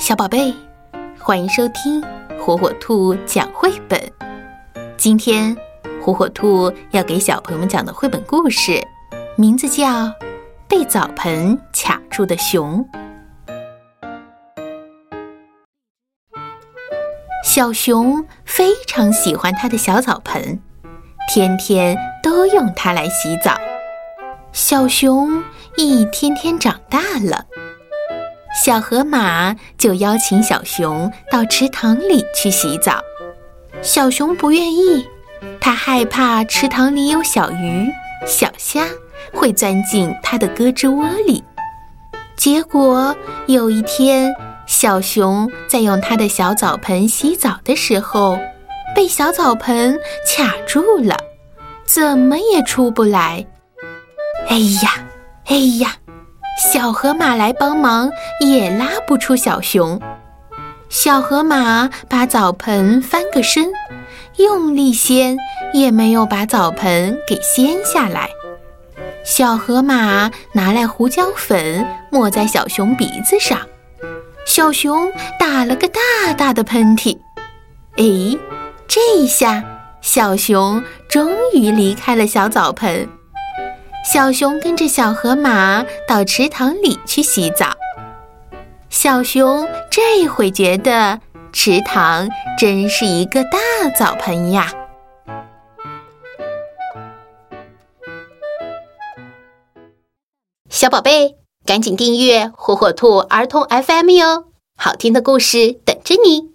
小宝贝，欢迎收听火火兔讲绘本。今天，火火兔要给小朋友们讲的绘本故事，名字叫《被澡盆卡住的熊》。小熊非常喜欢它的小澡盆，天天都用它来洗澡。小熊一天天长大了。小河马就邀请小熊到池塘里去洗澡，小熊不愿意，他害怕池塘里有小鱼、小虾会钻进它的胳肢窝里。结果有一天，小熊在用它的小澡盆洗澡的时候，被小澡盆卡住了，怎么也出不来。哎呀，哎呀！小河马来帮忙，也拉不出小熊。小河马把澡盆翻个身，用力掀，也没有把澡盆给掀下来。小河马拿来胡椒粉抹在小熊鼻子上，小熊打了个大大的喷嚏。哎，这一下，小熊终于离开了小澡盆。小熊跟着小河马到池塘里去洗澡。小熊这回觉得池塘真是一个大澡盆呀！小宝贝，赶紧订阅火火兔儿童 FM 哟，好听的故事等着你。